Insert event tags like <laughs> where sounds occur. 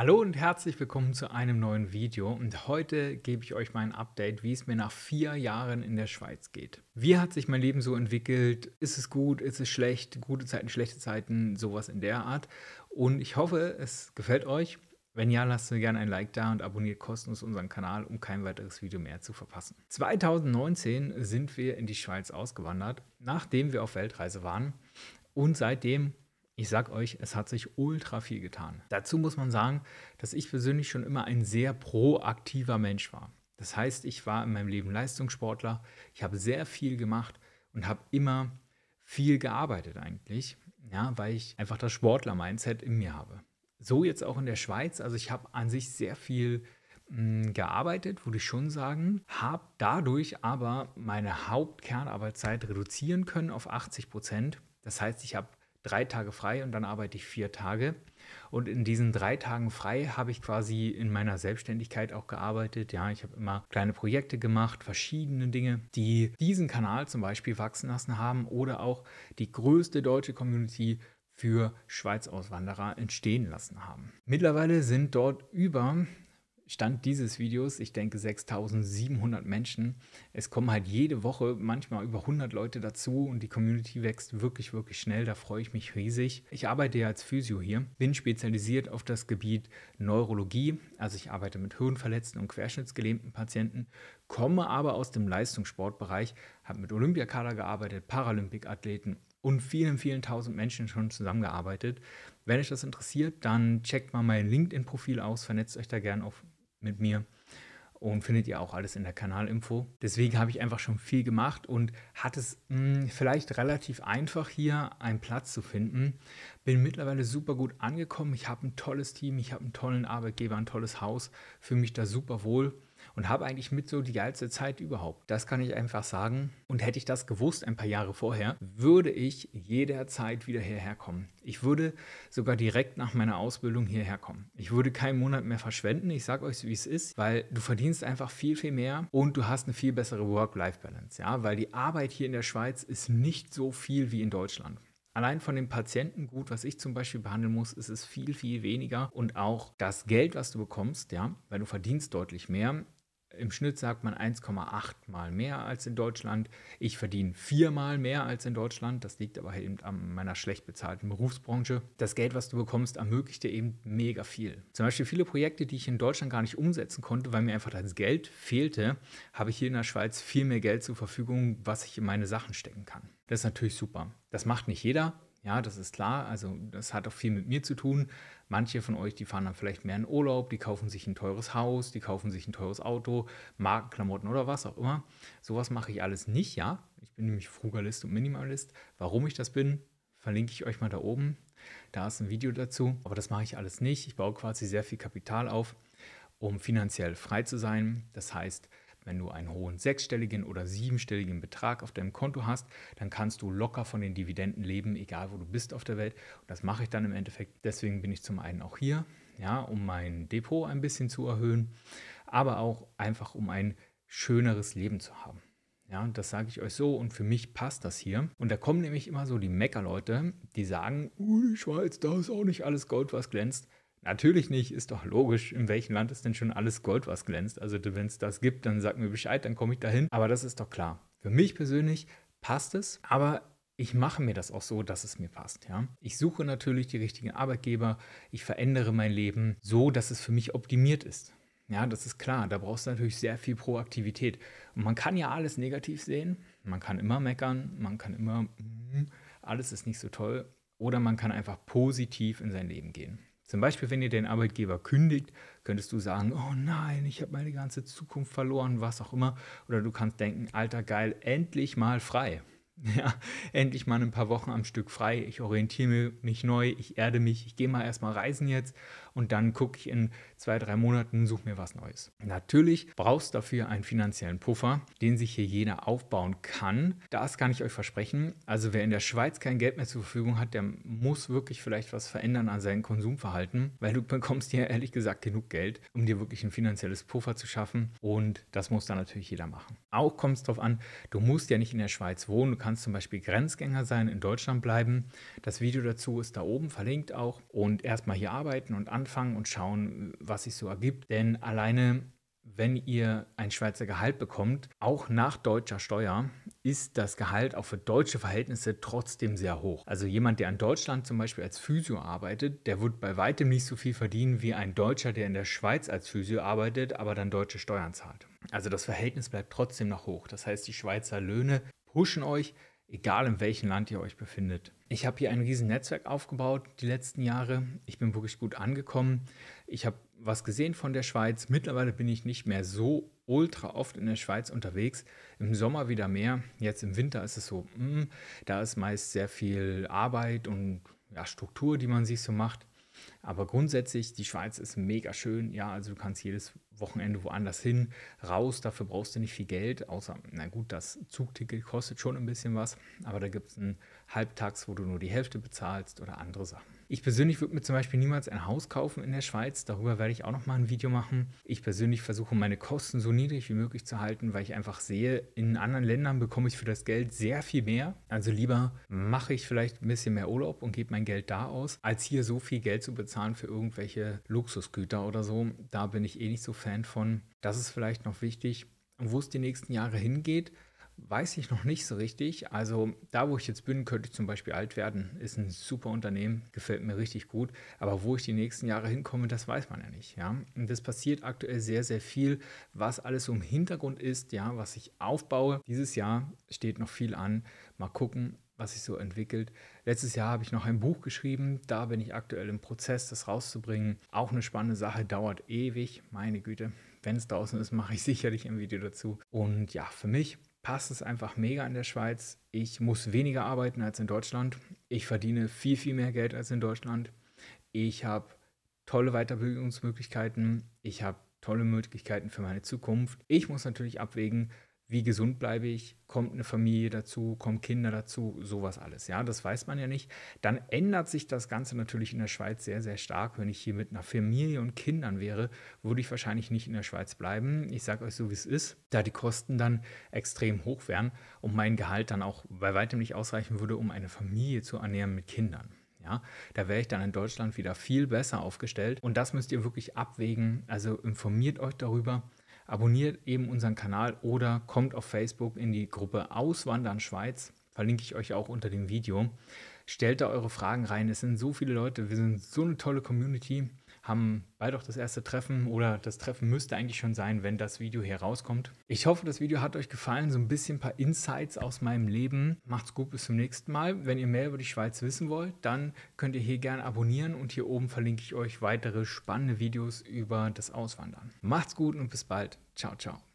Hallo und herzlich willkommen zu einem neuen Video und heute gebe ich euch mein Update, wie es mir nach vier Jahren in der Schweiz geht. Wie hat sich mein Leben so entwickelt? Ist es gut? Ist es schlecht? Gute Zeiten, schlechte Zeiten? Sowas in der Art. Und ich hoffe, es gefällt euch. Wenn ja, lasst mir gerne ein Like da und abonniert kostenlos unseren Kanal, um kein weiteres Video mehr zu verpassen. 2019 sind wir in die Schweiz ausgewandert, nachdem wir auf Weltreise waren. Und seitdem ich sag euch, es hat sich ultra viel getan. Dazu muss man sagen, dass ich persönlich schon immer ein sehr proaktiver Mensch war. Das heißt, ich war in meinem Leben Leistungssportler, ich habe sehr viel gemacht und habe immer viel gearbeitet eigentlich, ja, weil ich einfach das Sportler-Mindset in mir habe. So jetzt auch in der Schweiz, also ich habe an sich sehr viel hm, gearbeitet, würde ich schon sagen, habe dadurch aber meine Hauptkernarbeitszeit reduzieren können auf 80 Prozent. Das heißt, ich habe drei Tage frei und dann arbeite ich vier Tage. Und in diesen drei Tagen frei habe ich quasi in meiner Selbstständigkeit auch gearbeitet. Ja, ich habe immer kleine Projekte gemacht, verschiedene Dinge, die diesen Kanal zum Beispiel wachsen lassen haben oder auch die größte deutsche Community für Schweiz-Auswanderer entstehen lassen haben. Mittlerweile sind dort über Stand dieses Videos, ich denke 6700 Menschen. Es kommen halt jede Woche manchmal über 100 Leute dazu und die Community wächst wirklich, wirklich schnell. Da freue ich mich riesig. Ich arbeite ja als Physio hier, bin spezialisiert auf das Gebiet Neurologie. Also ich arbeite mit hirnverletzten und querschnittsgelähmten Patienten, komme aber aus dem Leistungssportbereich, habe mit Olympiakader gearbeitet, Paralympikathleten und vielen, vielen tausend Menschen schon zusammengearbeitet. Wenn euch das interessiert, dann checkt mal mein LinkedIn-Profil aus, vernetzt euch da gerne auf mit mir und findet ihr auch alles in der Kanalinfo. Deswegen habe ich einfach schon viel gemacht und hatte es mh, hm, vielleicht relativ einfach hier einen Platz zu finden. Bin mittlerweile super gut angekommen. Ich habe ein tolles Team, ich habe einen tollen Arbeitgeber, ein tolles Haus, fühle mich da super wohl und habe eigentlich mit so die geilste Zeit überhaupt. Das kann ich einfach sagen. Und hätte ich das gewusst ein paar Jahre vorher, würde ich jederzeit wieder hierher kommen. Ich würde sogar direkt nach meiner Ausbildung hierher kommen. Ich würde keinen Monat mehr verschwenden. Ich sage euch, wie es ist, weil du verdienst einfach viel, viel mehr und du hast eine viel bessere Work-Life-Balance. Ja, weil die Arbeit hier in der Schweiz ist nicht so viel wie in Deutschland. Allein von dem Patientengut, was ich zum Beispiel behandeln muss, ist es viel, viel weniger. Und auch das Geld, was du bekommst, ja, weil du verdienst deutlich mehr. Im Schnitt sagt man 1,8 mal mehr als in Deutschland. Ich verdiene viermal mehr als in Deutschland. Das liegt aber eben an meiner schlecht bezahlten Berufsbranche. Das Geld, was du bekommst, ermöglicht dir eben mega viel. Zum Beispiel viele Projekte, die ich in Deutschland gar nicht umsetzen konnte, weil mir einfach das Geld fehlte, habe ich hier in der Schweiz viel mehr Geld zur Verfügung, was ich in meine Sachen stecken kann. Das ist natürlich super. Das macht nicht jeder. Ja, das ist klar. Also das hat auch viel mit mir zu tun. Manche von euch, die fahren dann vielleicht mehr in Urlaub, die kaufen sich ein teures Haus, die kaufen sich ein teures Auto, Markenklamotten oder was auch immer. Sowas mache ich alles nicht, ja. Ich bin nämlich Frugalist und Minimalist. Warum ich das bin, verlinke ich euch mal da oben. Da ist ein Video dazu. Aber das mache ich alles nicht. Ich baue quasi sehr viel Kapital auf, um finanziell frei zu sein. Das heißt, wenn du einen hohen sechsstelligen oder siebenstelligen Betrag auf deinem Konto hast, dann kannst du locker von den Dividenden leben, egal wo du bist auf der Welt. Und das mache ich dann im Endeffekt. Deswegen bin ich zum einen auch hier, ja, um mein Depot ein bisschen zu erhöhen, aber auch einfach um ein schöneres Leben zu haben. Ja, das sage ich euch so und für mich passt das hier. Und da kommen nämlich immer so die Meckerleute, die sagen, die Schweiz, da ist auch nicht alles Gold, was glänzt. Natürlich nicht, ist doch logisch, in welchem Land ist denn schon alles Gold, was glänzt. Also wenn es das gibt, dann sag mir Bescheid, dann komme ich dahin. Aber das ist doch klar. Für mich persönlich passt es, aber ich mache mir das auch so, dass es mir passt. Ja? Ich suche natürlich die richtigen Arbeitgeber, ich verändere mein Leben so, dass es für mich optimiert ist. Ja, das ist klar. Da brauchst du natürlich sehr viel Proaktivität. Und man kann ja alles negativ sehen. Man kann immer meckern, man kann immer, mm, alles ist nicht so toll. Oder man kann einfach positiv in sein Leben gehen. Zum Beispiel, wenn ihr den Arbeitgeber kündigt, könntest du sagen, oh nein, ich habe meine ganze Zukunft verloren, was auch immer. Oder du kannst denken, alter geil, endlich mal frei. <laughs> Ja, endlich mal ein paar Wochen am Stück frei. Ich orientiere mich neu, ich erde mich, ich gehe mal erstmal reisen jetzt und dann gucke ich in zwei, drei Monaten, suche mir was Neues. Natürlich brauchst du dafür einen finanziellen Puffer, den sich hier jeder aufbauen kann. Das kann ich euch versprechen. Also wer in der Schweiz kein Geld mehr zur Verfügung hat, der muss wirklich vielleicht was verändern an seinem Konsumverhalten, weil du bekommst hier ehrlich gesagt genug Geld, um dir wirklich ein finanzielles Puffer zu schaffen und das muss dann natürlich jeder machen. Auch kommt es darauf an, du musst ja nicht in der Schweiz wohnen, du kannst zum Beispiel Grenzgänger sein, in Deutschland bleiben. Das Video dazu ist da oben verlinkt auch und erstmal hier arbeiten und anfangen anfangen und schauen, was sich so ergibt. Denn alleine wenn ihr ein Schweizer Gehalt bekommt, auch nach deutscher Steuer, ist das Gehalt auch für deutsche Verhältnisse trotzdem sehr hoch. Also jemand, der in Deutschland zum Beispiel als Physio arbeitet, der wird bei weitem nicht so viel verdienen wie ein Deutscher, der in der Schweiz als Physio arbeitet, aber dann deutsche Steuern zahlt. Also das Verhältnis bleibt trotzdem noch hoch. Das heißt, die Schweizer Löhne pushen euch, egal in welchem Land ihr euch befindet. Ich habe hier ein riesen Netzwerk aufgebaut die letzten Jahre. Ich bin wirklich gut angekommen. Ich habe was gesehen von der Schweiz. Mittlerweile bin ich nicht mehr so ultra oft in der Schweiz unterwegs. Im Sommer wieder mehr. Jetzt im Winter ist es so, mh, hm, da ist meist sehr viel Arbeit und ja, Struktur, die man sich so macht. Aber grundsätzlich, die Schweiz ist mega schön. Ja, also du kannst jedes Wochenende woanders hin, raus. Dafür brauchst du nicht viel Geld, außer, na gut, das Zugticket kostet schon ein bisschen was. Aber da gibt es einen Halbtags, wo du nur die Hälfte bezahlst oder andere Sachen. Ich persönlich würde mir zum Beispiel niemals ein Haus kaufen in der Schweiz. Darüber werde ich auch noch mal ein Video machen. Ich persönlich versuche meine Kosten so niedrig wie möglich zu halten, weil ich einfach sehe, in anderen Ländern bekomme ich für das Geld sehr viel mehr. Also lieber mache ich vielleicht ein bisschen mehr Urlaub und gebe mein Geld da aus, als hier so viel Geld zu bezahlen für irgendwelche Luxusgüter oder so. Da bin ich eh nicht so Fan von. Das ist vielleicht noch wichtig. Und wo es die nächsten Jahre hingeht, weiß ich noch nicht so richtig. Also da, wo ich jetzt bin, könnte ich zum Beispiel alt werden. Ist ein super Unternehmen, gefällt mir richtig gut. Aber wo ich die nächsten Jahre hinkomme, das weiß man ja nicht. Ja? Und das passiert aktuell sehr, sehr viel, was alles so im Hintergrund ist, ja, was ich aufbaue. Dieses Jahr steht noch viel an. Mal gucken, was sich so entwickelt. Letztes Jahr habe ich noch ein Buch geschrieben. Da bin ich aktuell im Prozess, das rauszubringen. Auch eine spannende Sache, dauert ewig. Meine Güte. Wenn es draußen ist, mache ich sicherlich ein Video dazu. Und ja, für mich passt es einfach mega in der Schweiz. Ich muss weniger arbeiten als in Deutschland. Ich verdiene viel, viel mehr Geld als in Deutschland. Ich habe tolle Weiterbildungsmöglichkeiten. Ich habe tolle Möglichkeiten für meine Zukunft. Ich muss natürlich abwägen, wie gesund bleibe ich, kommt eine Familie dazu, kommen Kinder dazu, sowas alles. Ja, das weiß man ja nicht. Dann ändert sich das Ganze natürlich in der Schweiz sehr, sehr stark. Wenn ich hier mit einer Familie und Kindern wäre, würde ich wahrscheinlich nicht in der Schweiz bleiben. Ich sage euch so, wie es ist, da die Kosten dann extrem hoch wären und mein Gehalt dann auch bei weitem nicht ausreichen würde, um eine Familie zu ernähren mit Kindern. Ja, da wäre ich dann in Deutschland wieder viel besser aufgestellt. Und das müsst ihr wirklich abwägen. Also informiert euch darüber abonniert eben unseren Kanal oder kommt auf Facebook in die Gruppe Auswandern Schweiz. Verlinke ich euch auch unter dem Video. Stellt da eure Fragen rein. Es sind so viele Leute. Wir sind so eine tolle Community haben bald auch das erste Treffen oder das Treffen müsste eigentlich schon sein, wenn das Video hier rauskommt. Ich hoffe, das Video hat euch gefallen, so ein bisschen ein paar Insights aus meinem Leben. Macht's gut, bis zum nächsten Mal. Wenn ihr mehr über die Schweiz wissen wollt, dann könnt ihr hier gerne abonnieren und hier oben verlinke ich euch weitere spannende Videos über das Auswandern. Macht's gut und bis bald. Ciao, ciao.